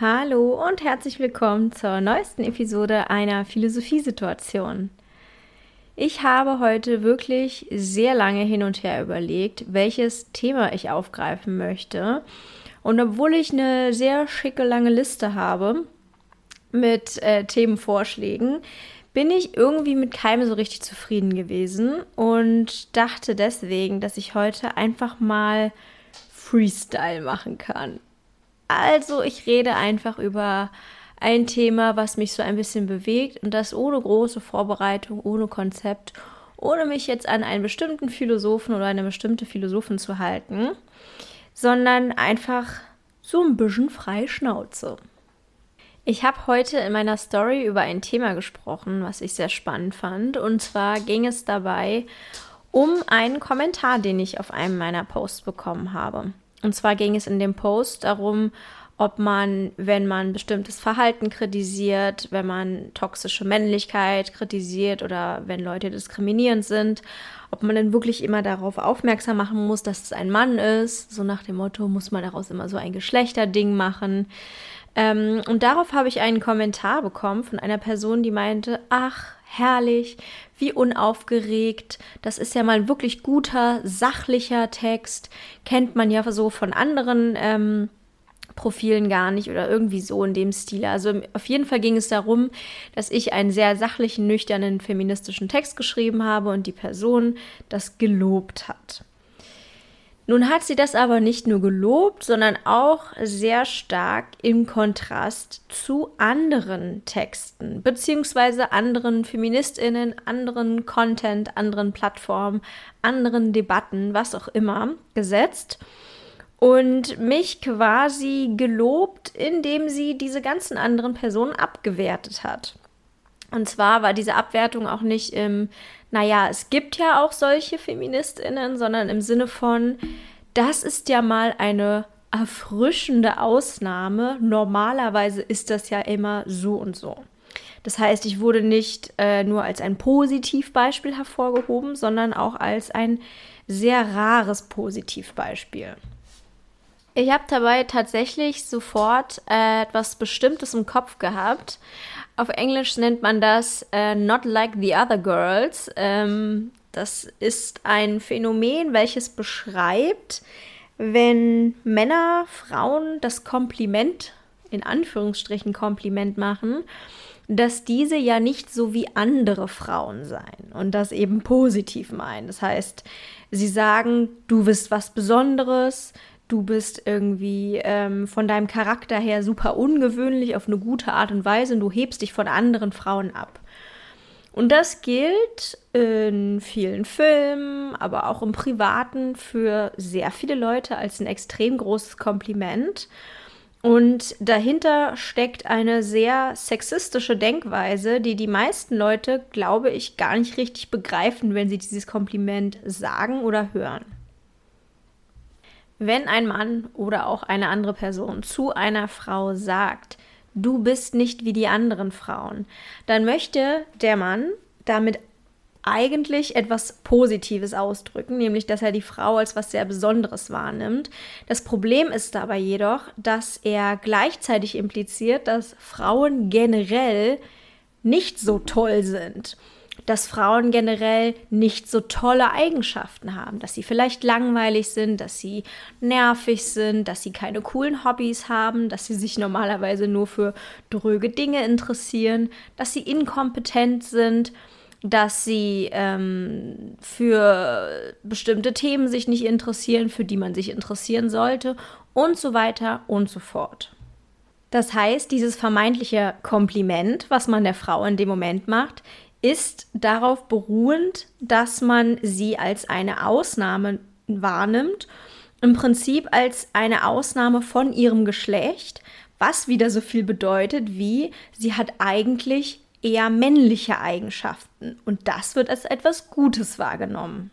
Hallo und herzlich willkommen zur neuesten Episode einer Philosophiesituation. Ich habe heute wirklich sehr lange hin und her überlegt, welches Thema ich aufgreifen möchte. Und obwohl ich eine sehr schicke lange Liste habe mit äh, Themenvorschlägen, bin ich irgendwie mit keinem so richtig zufrieden gewesen und dachte deswegen, dass ich heute einfach mal Freestyle machen kann. Also ich rede einfach über ein Thema, was mich so ein bisschen bewegt und das ohne große Vorbereitung, ohne Konzept, ohne mich jetzt an einen bestimmten Philosophen oder eine bestimmte Philosophin zu halten, sondern einfach so ein bisschen frei Schnauze. Ich habe heute in meiner Story über ein Thema gesprochen, was ich sehr spannend fand. Und zwar ging es dabei um einen Kommentar, den ich auf einem meiner Posts bekommen habe. Und zwar ging es in dem Post darum, ob man, wenn man bestimmtes Verhalten kritisiert, wenn man toxische Männlichkeit kritisiert oder wenn Leute diskriminierend sind, ob man dann wirklich immer darauf aufmerksam machen muss, dass es ein Mann ist. So nach dem Motto, muss man daraus immer so ein Geschlechterding machen. Ähm, und darauf habe ich einen Kommentar bekommen von einer Person, die meinte, ach, herrlich, wie unaufgeregt. Das ist ja mal ein wirklich guter, sachlicher Text. Kennt man ja so von anderen ähm, Profilen gar nicht oder irgendwie so in dem Stil. Also auf jeden Fall ging es darum, dass ich einen sehr sachlichen, nüchternen, feministischen Text geschrieben habe und die Person das gelobt hat. Nun hat sie das aber nicht nur gelobt, sondern auch sehr stark im Kontrast zu anderen Texten, beziehungsweise anderen Feministinnen, anderen Content, anderen Plattformen, anderen Debatten, was auch immer, gesetzt und mich quasi gelobt, indem sie diese ganzen anderen Personen abgewertet hat. Und zwar war diese Abwertung auch nicht im, naja, es gibt ja auch solche Feministinnen, sondern im Sinne von, das ist ja mal eine erfrischende Ausnahme. Normalerweise ist das ja immer so und so. Das heißt, ich wurde nicht äh, nur als ein Positivbeispiel hervorgehoben, sondern auch als ein sehr rares Positivbeispiel. Ich habe dabei tatsächlich sofort äh, etwas Bestimmtes im Kopf gehabt. Auf Englisch nennt man das äh, Not Like the Other Girls. Ähm, das ist ein Phänomen, welches beschreibt, wenn Männer Frauen das Kompliment, in Anführungsstrichen Kompliment machen, dass diese ja nicht so wie andere Frauen seien und das eben positiv meinen. Das heißt, sie sagen, du bist was Besonderes, du bist irgendwie ähm, von deinem Charakter her super ungewöhnlich auf eine gute Art und Weise und du hebst dich von anderen Frauen ab. Und das gilt in vielen Filmen, aber auch im Privaten für sehr viele Leute als ein extrem großes Kompliment. Und dahinter steckt eine sehr sexistische Denkweise, die die meisten Leute, glaube ich, gar nicht richtig begreifen, wenn sie dieses Kompliment sagen oder hören. Wenn ein Mann oder auch eine andere Person zu einer Frau sagt, du bist nicht wie die anderen Frauen, dann möchte der Mann damit eigentlich etwas Positives ausdrücken, nämlich dass er die Frau als was sehr Besonderes wahrnimmt. Das Problem ist dabei jedoch, dass er gleichzeitig impliziert, dass Frauen generell nicht so toll sind dass Frauen generell nicht so tolle Eigenschaften haben, dass sie vielleicht langweilig sind, dass sie nervig sind, dass sie keine coolen Hobbys haben, dass sie sich normalerweise nur für dröge Dinge interessieren, dass sie inkompetent sind, dass sie ähm, für bestimmte Themen sich nicht interessieren, für die man sich interessieren sollte und so weiter und so fort. Das heißt, dieses vermeintliche Kompliment, was man der Frau in dem Moment macht, ist darauf beruhend, dass man sie als eine Ausnahme wahrnimmt, im Prinzip als eine Ausnahme von ihrem Geschlecht, was wieder so viel bedeutet wie, sie hat eigentlich eher männliche Eigenschaften und das wird als etwas Gutes wahrgenommen.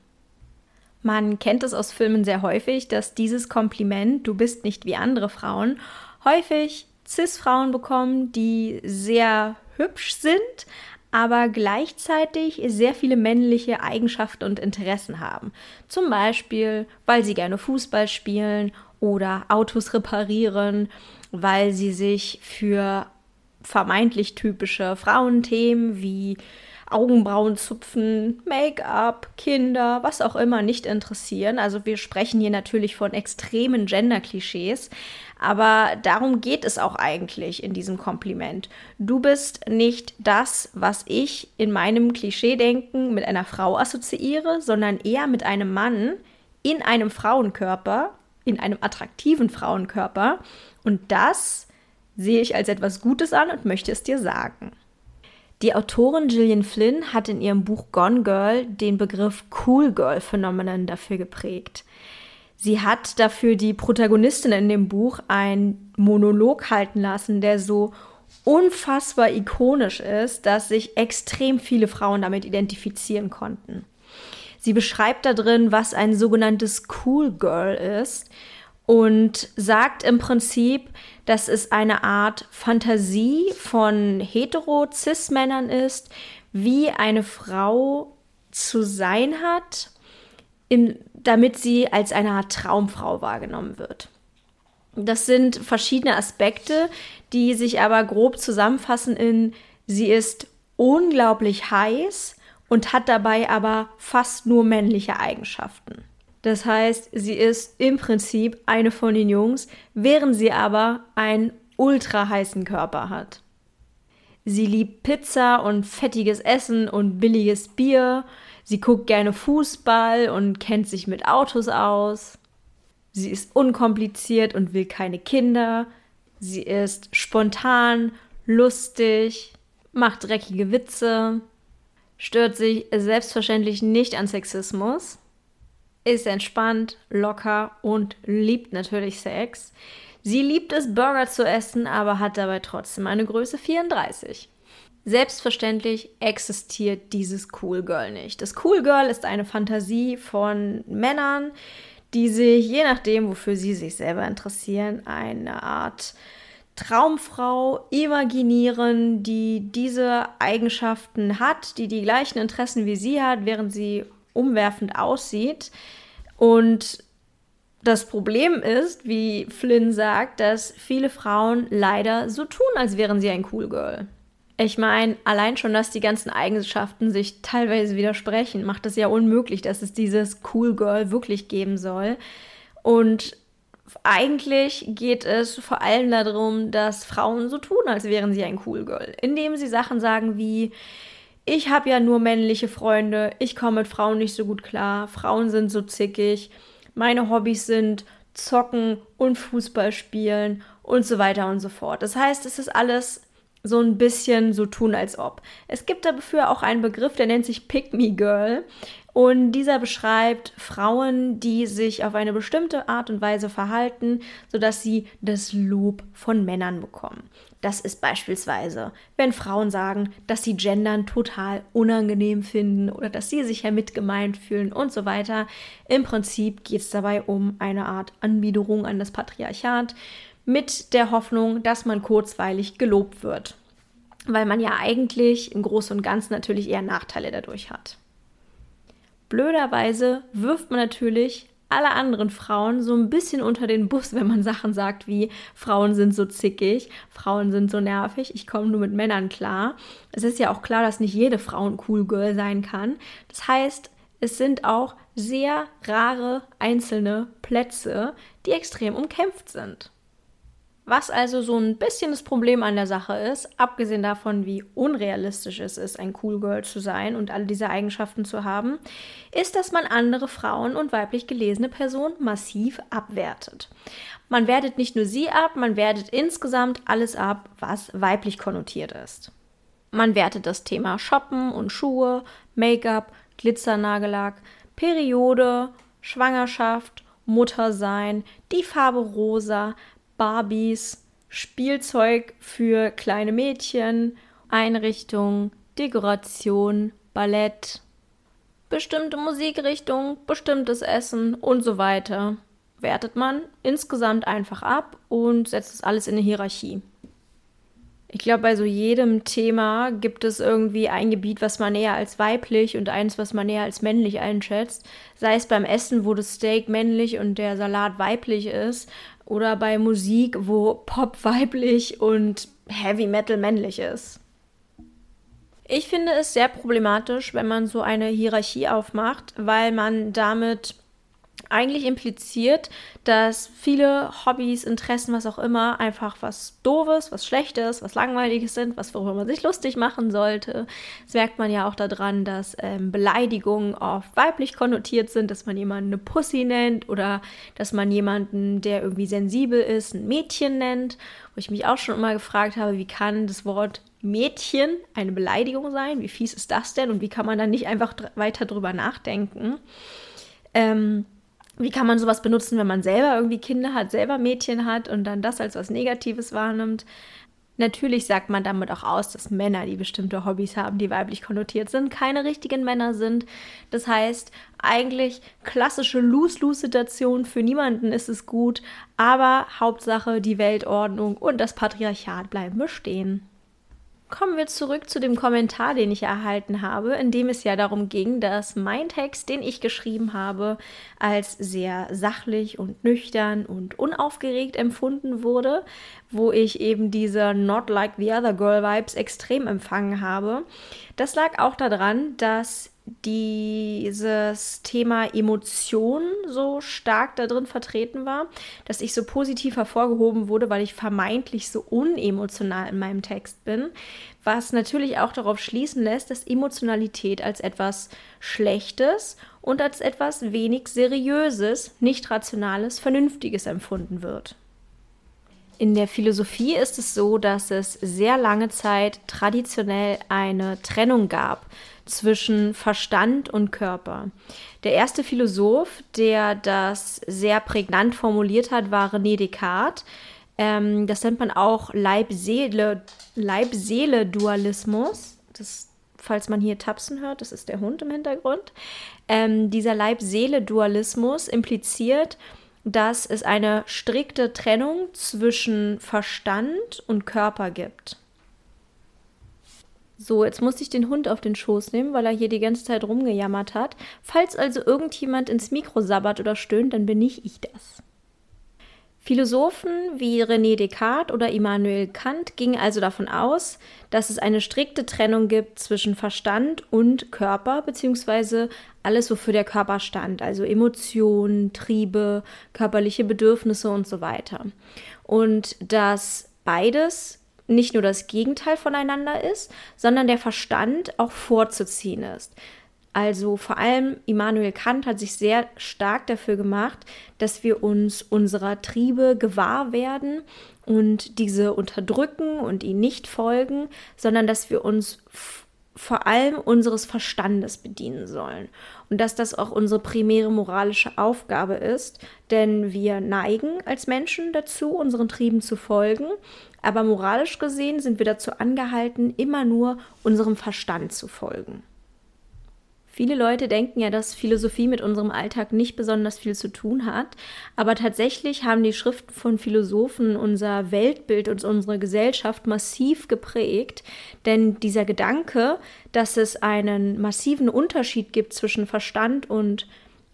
Man kennt es aus Filmen sehr häufig, dass dieses Kompliment, du bist nicht wie andere Frauen, häufig CIS-Frauen bekommen, die sehr hübsch sind, aber gleichzeitig sehr viele männliche Eigenschaften und Interessen haben. Zum Beispiel, weil sie gerne Fußball spielen oder Autos reparieren weil sie sich für vermeintlich typische Frauenthemen wie Augenbrauen zupfen, Make-up, Kinder, was auch immer nicht interessieren. Also wir sprechen hier natürlich von extremen Gender-Klischees, aber darum geht es auch eigentlich in diesem Kompliment. Du bist nicht das, was ich in meinem Klischeedenken mit einer Frau assoziiere, sondern eher mit einem Mann in einem Frauenkörper, in einem attraktiven Frauenkörper. Und das sehe ich als etwas Gutes an und möchte es dir sagen. Die Autorin Gillian Flynn hat in ihrem Buch Gone Girl den Begriff Cool Girl Phänomenon dafür geprägt. Sie hat dafür die Protagonistin in dem Buch einen Monolog halten lassen, der so unfassbar ikonisch ist, dass sich extrem viele Frauen damit identifizieren konnten. Sie beschreibt da drin, was ein sogenanntes Cool Girl ist und sagt im Prinzip, dass es eine Art Fantasie von hetero-cis-Männern ist, wie eine Frau zu sein hat, im, damit sie als eine Art Traumfrau wahrgenommen wird. Das sind verschiedene Aspekte, die sich aber grob zusammenfassen in, sie ist unglaublich heiß und hat dabei aber fast nur männliche Eigenschaften. Das heißt, sie ist im Prinzip eine von den Jungs, während sie aber einen ultra heißen Körper hat. Sie liebt Pizza und fettiges Essen und billiges Bier. Sie guckt gerne Fußball und kennt sich mit Autos aus. Sie ist unkompliziert und will keine Kinder. Sie ist spontan, lustig, macht dreckige Witze, stört sich selbstverständlich nicht an Sexismus ist entspannt, locker und liebt natürlich Sex. Sie liebt es, Burger zu essen, aber hat dabei trotzdem eine Größe 34. Selbstverständlich existiert dieses Cool Girl nicht. Das Cool Girl ist eine Fantasie von Männern, die sich, je nachdem, wofür sie sich selber interessieren, eine Art Traumfrau imaginieren, die diese Eigenschaften hat, die die gleichen Interessen wie sie hat, während sie umwerfend aussieht. Und das Problem ist, wie Flynn sagt, dass viele Frauen leider so tun, als wären sie ein Cool Girl. Ich meine, allein schon, dass die ganzen Eigenschaften sich teilweise widersprechen, macht es ja unmöglich, dass es dieses Cool Girl wirklich geben soll. Und eigentlich geht es vor allem darum, dass Frauen so tun, als wären sie ein Cool Girl, indem sie Sachen sagen wie, ich habe ja nur männliche Freunde, ich komme mit Frauen nicht so gut klar, Frauen sind so zickig, meine Hobbys sind Zocken und Fußball spielen und so weiter und so fort. Das heißt, es ist alles so ein bisschen so tun als ob. Es gibt dafür auch einen Begriff, der nennt sich Pick Me Girl. Und dieser beschreibt Frauen, die sich auf eine bestimmte Art und Weise verhalten, sodass sie das Lob von Männern bekommen. Das ist beispielsweise, wenn Frauen sagen, dass sie Gendern total unangenehm finden oder dass sie sich ja mitgemeint fühlen und so weiter. Im Prinzip geht es dabei um eine Art Anbiederung an das Patriarchat mit der Hoffnung, dass man kurzweilig gelobt wird. Weil man ja eigentlich im Großen und Ganzen natürlich eher Nachteile dadurch hat. Blöderweise wirft man natürlich alle anderen Frauen so ein bisschen unter den Bus, wenn man Sachen sagt wie Frauen sind so zickig, Frauen sind so nervig, ich komme nur mit Männern klar. Es ist ja auch klar, dass nicht jede Frau ein cool Girl sein kann. Das heißt, es sind auch sehr rare einzelne Plätze, die extrem umkämpft sind. Was also so ein bisschen das Problem an der Sache ist, abgesehen davon, wie unrealistisch es ist, ein Cool Girl zu sein und all diese Eigenschaften zu haben, ist, dass man andere Frauen und weiblich gelesene Personen massiv abwertet. Man wertet nicht nur sie ab, man wertet insgesamt alles ab, was weiblich konnotiert ist. Man wertet das Thema Shoppen und Schuhe, Make-up, Glitzernagellack, Periode, Schwangerschaft, Muttersein, die Farbe rosa, Barbies, Spielzeug für kleine Mädchen, Einrichtung, Dekoration, Ballett, bestimmte Musikrichtung, bestimmtes Essen und so weiter. Wertet man insgesamt einfach ab und setzt es alles in eine Hierarchie. Ich glaube, bei so jedem Thema gibt es irgendwie ein Gebiet, was man eher als weiblich und eins, was man eher als männlich einschätzt. Sei es beim Essen, wo das Steak männlich und der Salat weiblich ist, oder bei Musik, wo Pop weiblich und Heavy Metal männlich ist. Ich finde es sehr problematisch, wenn man so eine Hierarchie aufmacht, weil man damit eigentlich impliziert, dass viele Hobbys, Interessen, was auch immer, einfach was Doofes, was Schlechtes, was Langweiliges sind, was worüber man sich lustig machen sollte. Das merkt man ja auch daran, dass ähm, Beleidigungen oft weiblich konnotiert sind, dass man jemanden eine Pussy nennt oder dass man jemanden, der irgendwie sensibel ist, ein Mädchen nennt. Wo ich mich auch schon immer gefragt habe, wie kann das Wort Mädchen eine Beleidigung sein? Wie fies ist das denn? Und wie kann man dann nicht einfach weiter drüber nachdenken? Ähm, wie kann man sowas benutzen, wenn man selber irgendwie Kinder hat, selber Mädchen hat und dann das als was Negatives wahrnimmt? Natürlich sagt man damit auch aus, dass Männer, die bestimmte Hobbys haben, die weiblich konnotiert sind, keine richtigen Männer sind. Das heißt, eigentlich klassische Lose-Lose-Situation, für niemanden ist es gut, aber Hauptsache die Weltordnung und das Patriarchat bleiben bestehen. Kommen wir zurück zu dem Kommentar, den ich erhalten habe, in dem es ja darum ging, dass mein Text, den ich geschrieben habe, als sehr sachlich und nüchtern und unaufgeregt empfunden wurde, wo ich eben diese Not Like the Other Girl Vibes extrem empfangen habe. Das lag auch daran, dass dieses Thema Emotionen so stark da drin vertreten war, dass ich so positiv hervorgehoben wurde, weil ich vermeintlich so unemotional in meinem Text bin, was natürlich auch darauf schließen lässt, dass Emotionalität als etwas Schlechtes und als etwas wenig Seriöses, nicht Rationales, Vernünftiges empfunden wird. In der Philosophie ist es so, dass es sehr lange Zeit traditionell eine Trennung gab zwischen Verstand und Körper. Der erste Philosoph, der das sehr prägnant formuliert hat, war René Descartes. Ähm, das nennt man auch Leib-Seele-Dualismus. Das, falls man hier Tapsen hört, das ist der Hund im Hintergrund. Ähm, dieser Leib-Seele-Dualismus impliziert, dass es eine strikte Trennung zwischen Verstand und Körper gibt. So, jetzt muss ich den Hund auf den Schoß nehmen, weil er hier die ganze Zeit rumgejammert hat. Falls also irgendjemand ins Mikro sabbert oder stöhnt, dann bin nicht ich das. Philosophen wie René Descartes oder Immanuel Kant gingen also davon aus, dass es eine strikte Trennung gibt zwischen Verstand und Körper, beziehungsweise alles, wofür der Körper stand, also Emotionen, Triebe, körperliche Bedürfnisse und so weiter. Und dass beides nicht nur das Gegenteil voneinander ist, sondern der Verstand auch vorzuziehen ist. Also vor allem Immanuel Kant hat sich sehr stark dafür gemacht, dass wir uns unserer Triebe gewahr werden und diese unterdrücken und ihnen nicht folgen, sondern dass wir uns vor allem unseres Verstandes bedienen sollen und dass das auch unsere primäre moralische Aufgabe ist, denn wir neigen als Menschen dazu, unseren Trieben zu folgen, aber moralisch gesehen sind wir dazu angehalten, immer nur unserem Verstand zu folgen. Viele Leute denken ja, dass Philosophie mit unserem Alltag nicht besonders viel zu tun hat, aber tatsächlich haben die Schriften von Philosophen unser Weltbild und unsere Gesellschaft massiv geprägt, denn dieser Gedanke, dass es einen massiven Unterschied gibt zwischen Verstand und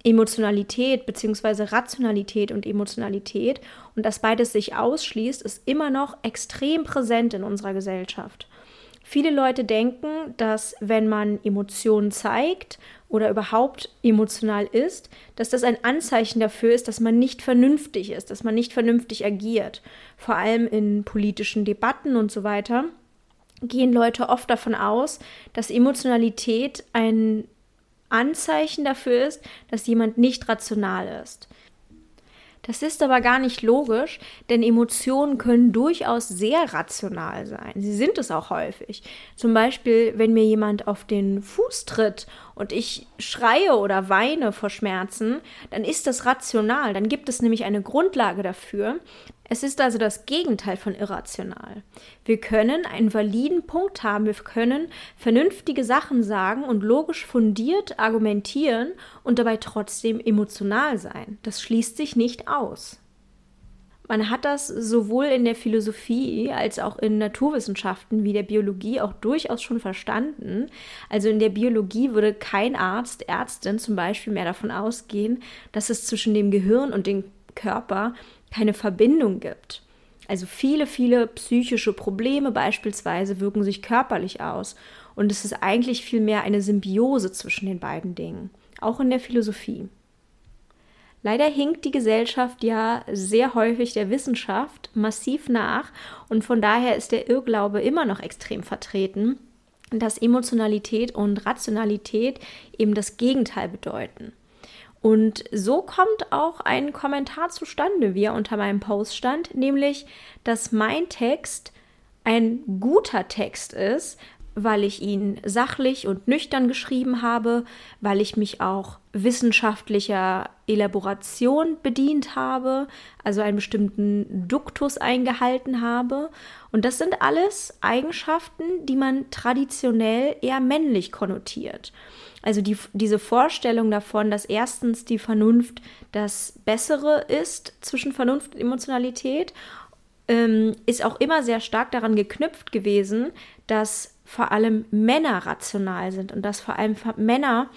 Emotionalität bzw. Rationalität und Emotionalität und dass beides sich ausschließt, ist immer noch extrem präsent in unserer Gesellschaft. Viele Leute denken, dass wenn man Emotionen zeigt oder überhaupt emotional ist, dass das ein Anzeichen dafür ist, dass man nicht vernünftig ist, dass man nicht vernünftig agiert. Vor allem in politischen Debatten und so weiter gehen Leute oft davon aus, dass Emotionalität ein Anzeichen dafür ist, dass jemand nicht rational ist. Das ist aber gar nicht logisch, denn Emotionen können durchaus sehr rational sein. Sie sind es auch häufig. Zum Beispiel, wenn mir jemand auf den Fuß tritt und ich schreie oder weine vor Schmerzen, dann ist das rational. Dann gibt es nämlich eine Grundlage dafür, es ist also das Gegenteil von irrational. Wir können einen validen Punkt haben, wir können vernünftige Sachen sagen und logisch fundiert argumentieren und dabei trotzdem emotional sein. Das schließt sich nicht aus. Man hat das sowohl in der Philosophie als auch in Naturwissenschaften wie der Biologie auch durchaus schon verstanden. Also in der Biologie würde kein Arzt, Ärztin zum Beispiel mehr davon ausgehen, dass es zwischen dem Gehirn und dem Körper keine Verbindung gibt. Also viele, viele psychische Probleme beispielsweise wirken sich körperlich aus. Und es ist eigentlich vielmehr eine Symbiose zwischen den beiden Dingen, auch in der Philosophie. Leider hinkt die Gesellschaft ja sehr häufig der Wissenschaft massiv nach und von daher ist der Irrglaube immer noch extrem vertreten, dass Emotionalität und Rationalität eben das Gegenteil bedeuten. Und so kommt auch ein Kommentar zustande, wie er unter meinem Post stand, nämlich, dass mein Text ein guter Text ist, weil ich ihn sachlich und nüchtern geschrieben habe, weil ich mich auch wissenschaftlicher Elaboration bedient habe, also einen bestimmten Duktus eingehalten habe. Und das sind alles Eigenschaften, die man traditionell eher männlich konnotiert. Also die, diese Vorstellung davon, dass erstens die Vernunft das Bessere ist zwischen Vernunft und Emotionalität, ähm, ist auch immer sehr stark daran geknüpft gewesen, dass vor allem Männer rational sind und dass vor allem Männer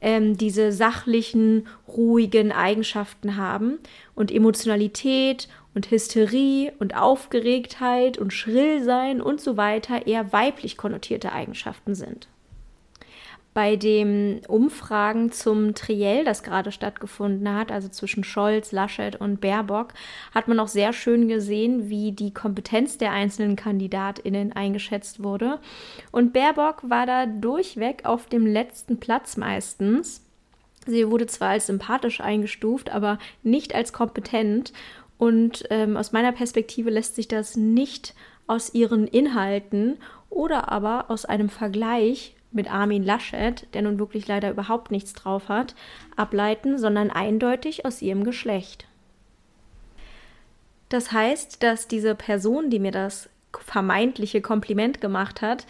ähm, diese sachlichen, ruhigen Eigenschaften haben und Emotionalität und Hysterie und Aufgeregtheit und Schrillsein und so weiter eher weiblich konnotierte Eigenschaften sind bei den Umfragen zum Triell, das gerade stattgefunden hat, also zwischen Scholz, Laschet und Baerbock, hat man auch sehr schön gesehen, wie die Kompetenz der einzelnen KandidatInnen eingeschätzt wurde. Und Baerbock war da durchweg auf dem letzten Platz meistens. Sie wurde zwar als sympathisch eingestuft, aber nicht als kompetent. Und ähm, aus meiner Perspektive lässt sich das nicht aus ihren Inhalten oder aber aus einem Vergleich mit Armin Laschet, der nun wirklich leider überhaupt nichts drauf hat, ableiten, sondern eindeutig aus ihrem Geschlecht. Das heißt, dass diese Person, die mir das vermeintliche Kompliment gemacht hat,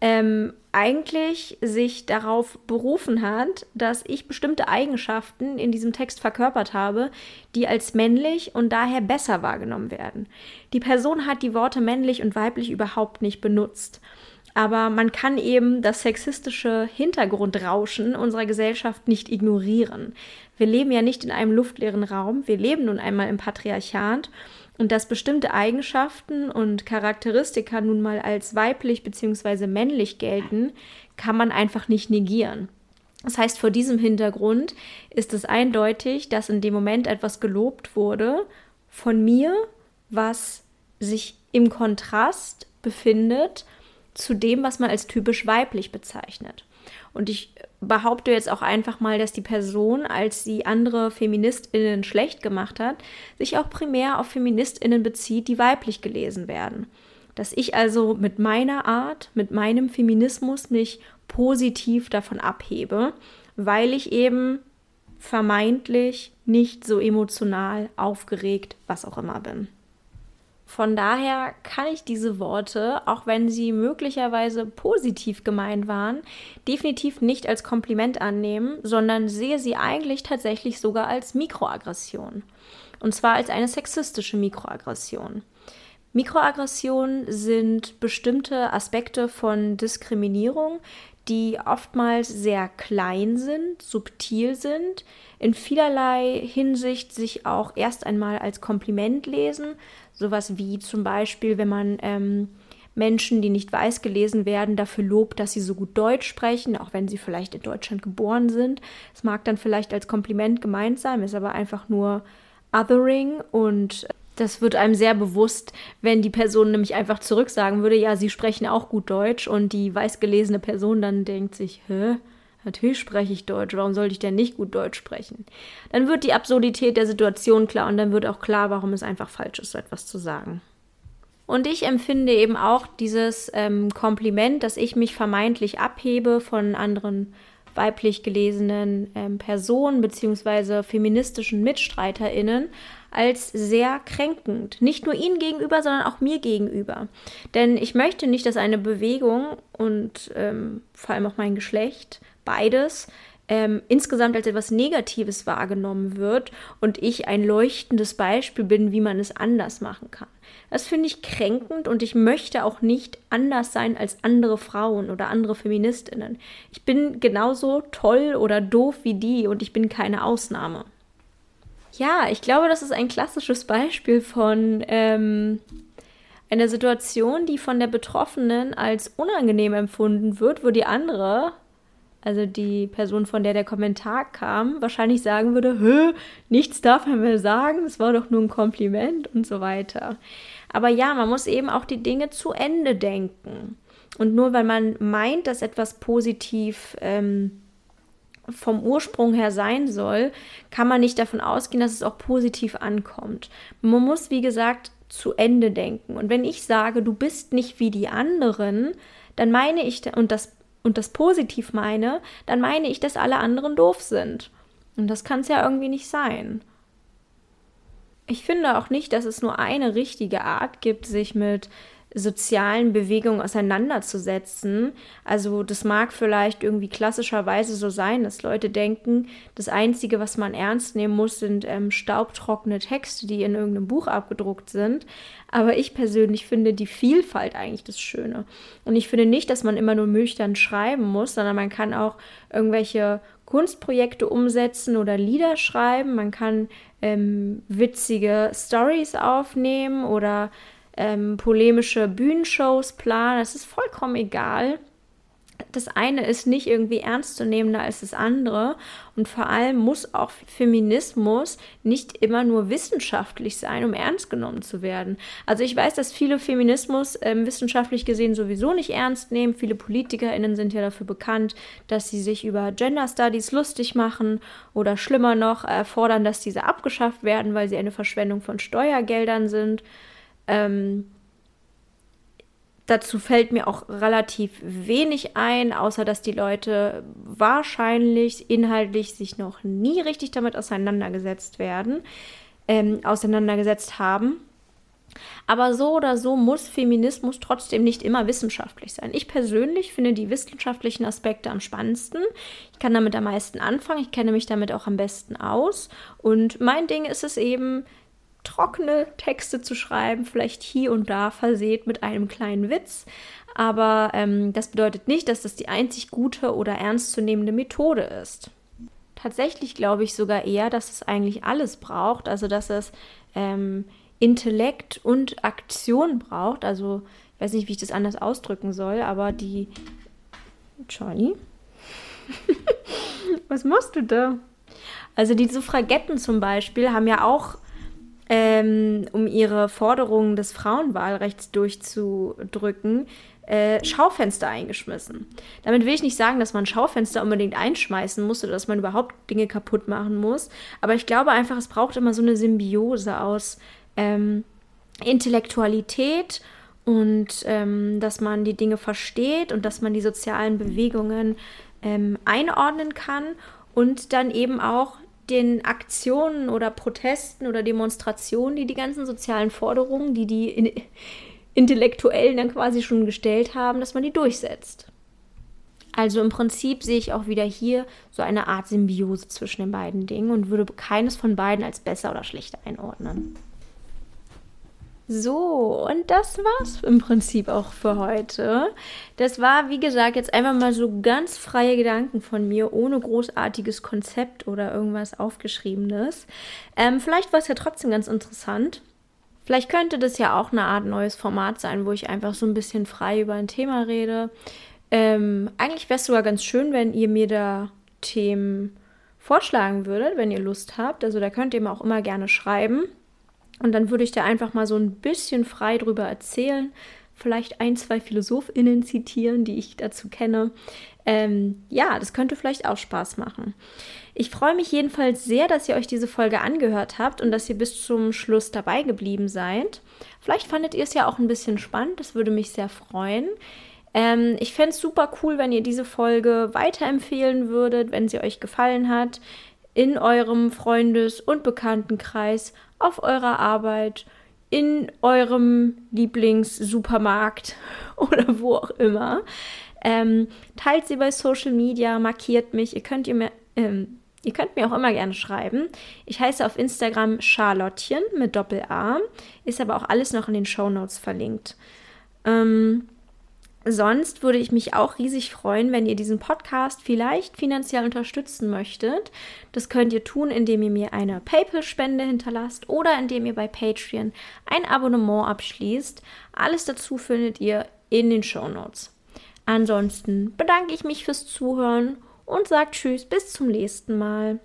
ähm, eigentlich sich darauf berufen hat, dass ich bestimmte Eigenschaften in diesem Text verkörpert habe, die als männlich und daher besser wahrgenommen werden. Die Person hat die Worte männlich und weiblich überhaupt nicht benutzt. Aber man kann eben das sexistische Hintergrundrauschen unserer Gesellschaft nicht ignorieren. Wir leben ja nicht in einem luftleeren Raum, wir leben nun einmal im Patriarchat und dass bestimmte Eigenschaften und Charakteristika nun mal als weiblich bzw. männlich gelten, kann man einfach nicht negieren. Das heißt, vor diesem Hintergrund ist es eindeutig, dass in dem Moment etwas gelobt wurde von mir, was sich im Kontrast befindet zu dem, was man als typisch weiblich bezeichnet. Und ich behaupte jetzt auch einfach mal, dass die Person, als sie andere Feministinnen schlecht gemacht hat, sich auch primär auf Feministinnen bezieht, die weiblich gelesen werden. Dass ich also mit meiner Art, mit meinem Feminismus mich positiv davon abhebe, weil ich eben vermeintlich nicht so emotional aufgeregt, was auch immer bin. Von daher kann ich diese Worte, auch wenn sie möglicherweise positiv gemeint waren, definitiv nicht als Kompliment annehmen, sondern sehe sie eigentlich tatsächlich sogar als Mikroaggression. Und zwar als eine sexistische Mikroaggression. Mikroaggressionen sind bestimmte Aspekte von Diskriminierung, die oftmals sehr klein sind, subtil sind, in vielerlei Hinsicht sich auch erst einmal als Kompliment lesen, Sowas wie zum Beispiel, wenn man ähm, Menschen, die nicht weiß gelesen werden, dafür lobt, dass sie so gut Deutsch sprechen, auch wenn sie vielleicht in Deutschland geboren sind. Es mag dann vielleicht als Kompliment gemeint sein, ist aber einfach nur Othering und das wird einem sehr bewusst, wenn die Person nämlich einfach zurück sagen würde, ja, sie sprechen auch gut Deutsch und die weißgelesene Person dann denkt sich, hä? Natürlich spreche ich Deutsch, warum sollte ich denn nicht gut Deutsch sprechen? Dann wird die Absurdität der Situation klar und dann wird auch klar, warum es einfach falsch ist, so etwas zu sagen. Und ich empfinde eben auch dieses ähm, Kompliment, dass ich mich vermeintlich abhebe von anderen weiblich gelesenen ähm, Personen bzw. feministischen MitstreiterInnen als sehr kränkend. Nicht nur ihnen gegenüber, sondern auch mir gegenüber. Denn ich möchte nicht, dass eine Bewegung und ähm, vor allem auch mein Geschlecht beides ähm, insgesamt als etwas Negatives wahrgenommen wird und ich ein leuchtendes Beispiel bin, wie man es anders machen kann. Das finde ich kränkend und ich möchte auch nicht anders sein als andere Frauen oder andere Feministinnen. Ich bin genauso toll oder doof wie die und ich bin keine Ausnahme. Ja, ich glaube, das ist ein klassisches Beispiel von ähm, einer Situation, die von der Betroffenen als unangenehm empfunden wird, wo die andere, also die Person, von der der Kommentar kam, wahrscheinlich sagen würde, Hö, nichts darf er mehr sagen, es war doch nur ein Kompliment und so weiter. Aber ja, man muss eben auch die Dinge zu Ende denken. Und nur weil man meint, dass etwas positiv ähm, vom Ursprung her sein soll, kann man nicht davon ausgehen, dass es auch positiv ankommt. Man muss, wie gesagt, zu Ende denken. Und wenn ich sage, du bist nicht wie die anderen, dann meine ich, und das, und das positiv meine, dann meine ich, dass alle anderen doof sind. Und das kann es ja irgendwie nicht sein. Ich finde auch nicht, dass es nur eine richtige Art gibt, sich mit sozialen Bewegungen auseinanderzusetzen. Also das mag vielleicht irgendwie klassischerweise so sein, dass Leute denken, das Einzige, was man ernst nehmen muss, sind ähm, staubtrockene Texte, die in irgendeinem Buch abgedruckt sind. Aber ich persönlich finde die Vielfalt eigentlich das Schöne. Und ich finde nicht, dass man immer nur nüchtern schreiben muss, sondern man kann auch irgendwelche Kunstprojekte umsetzen oder Lieder schreiben. Man kann ähm, witzige Stories aufnehmen oder ähm, polemische Bühnenshows planen. Das ist vollkommen egal. Das eine ist nicht irgendwie ernstzunehmender als das andere. Und vor allem muss auch Feminismus nicht immer nur wissenschaftlich sein, um ernst genommen zu werden. Also ich weiß, dass viele Feminismus ähm, wissenschaftlich gesehen sowieso nicht ernst nehmen. Viele PolitikerInnen sind ja dafür bekannt, dass sie sich über Gender Studies lustig machen oder schlimmer noch äh, fordern, dass diese abgeschafft werden, weil sie eine Verschwendung von Steuergeldern sind. Ähm, dazu fällt mir auch relativ wenig ein, außer dass die Leute wahrscheinlich inhaltlich sich noch nie richtig damit auseinandergesetzt werden, ähm, auseinandergesetzt haben. Aber so oder so muss Feminismus trotzdem nicht immer wissenschaftlich sein. Ich persönlich finde die wissenschaftlichen Aspekte am spannendsten. Ich kann damit am meisten anfangen. Ich kenne mich damit auch am besten aus. Und mein Ding ist es eben, trockene Texte zu schreiben, vielleicht hier und da verseht mit einem kleinen Witz. Aber ähm, das bedeutet nicht, dass das die einzig gute oder ernstzunehmende Methode ist. Tatsächlich glaube ich sogar eher, dass es eigentlich alles braucht, also dass es ähm, Intellekt und Aktion braucht. Also ich weiß nicht, wie ich das anders ausdrücken soll, aber die Johnny, was machst du da? Also die Suffragetten zum Beispiel haben ja auch ähm, um ihre Forderungen des Frauenwahlrechts durchzudrücken, äh, Schaufenster eingeschmissen. Damit will ich nicht sagen, dass man Schaufenster unbedingt einschmeißen muss oder dass man überhaupt Dinge kaputt machen muss. Aber ich glaube einfach, es braucht immer so eine Symbiose aus ähm, Intellektualität und ähm, dass man die Dinge versteht und dass man die sozialen Bewegungen ähm, einordnen kann und dann eben auch den Aktionen oder Protesten oder Demonstrationen, die die ganzen sozialen Forderungen, die die Intellektuellen dann quasi schon gestellt haben, dass man die durchsetzt. Also im Prinzip sehe ich auch wieder hier so eine Art Symbiose zwischen den beiden Dingen und würde keines von beiden als besser oder schlechter einordnen. So, und das war's im Prinzip auch für heute. Das war, wie gesagt, jetzt einfach mal so ganz freie Gedanken von mir, ohne großartiges Konzept oder irgendwas Aufgeschriebenes. Ähm, vielleicht war es ja trotzdem ganz interessant. Vielleicht könnte das ja auch eine Art neues Format sein, wo ich einfach so ein bisschen frei über ein Thema rede. Ähm, eigentlich wäre es sogar ganz schön, wenn ihr mir da Themen vorschlagen würdet, wenn ihr Lust habt. Also da könnt ihr mir auch immer gerne schreiben. Und dann würde ich da einfach mal so ein bisschen frei drüber erzählen, vielleicht ein, zwei PhilosophInnen zitieren, die ich dazu kenne. Ähm, ja, das könnte vielleicht auch Spaß machen. Ich freue mich jedenfalls sehr, dass ihr euch diese Folge angehört habt und dass ihr bis zum Schluss dabei geblieben seid. Vielleicht fandet ihr es ja auch ein bisschen spannend, das würde mich sehr freuen. Ähm, ich fände es super cool, wenn ihr diese Folge weiterempfehlen würdet, wenn sie euch gefallen hat, in eurem Freundes- und Bekanntenkreis auf eurer Arbeit, in eurem Lieblingssupermarkt oder wo auch immer. Ähm, teilt sie bei Social Media, markiert mich. Ihr könnt, ihr, mir, ähm, ihr könnt mir auch immer gerne schreiben. Ich heiße auf Instagram Charlottchen mit Doppel-A. Ist aber auch alles noch in den Show Notes verlinkt. Ähm, Sonst würde ich mich auch riesig freuen, wenn ihr diesen Podcast vielleicht finanziell unterstützen möchtet. Das könnt ihr tun, indem ihr mir eine PayPal-Spende hinterlasst oder indem ihr bei Patreon ein Abonnement abschließt. Alles dazu findet ihr in den Show Notes. Ansonsten bedanke ich mich fürs Zuhören und sage Tschüss bis zum nächsten Mal.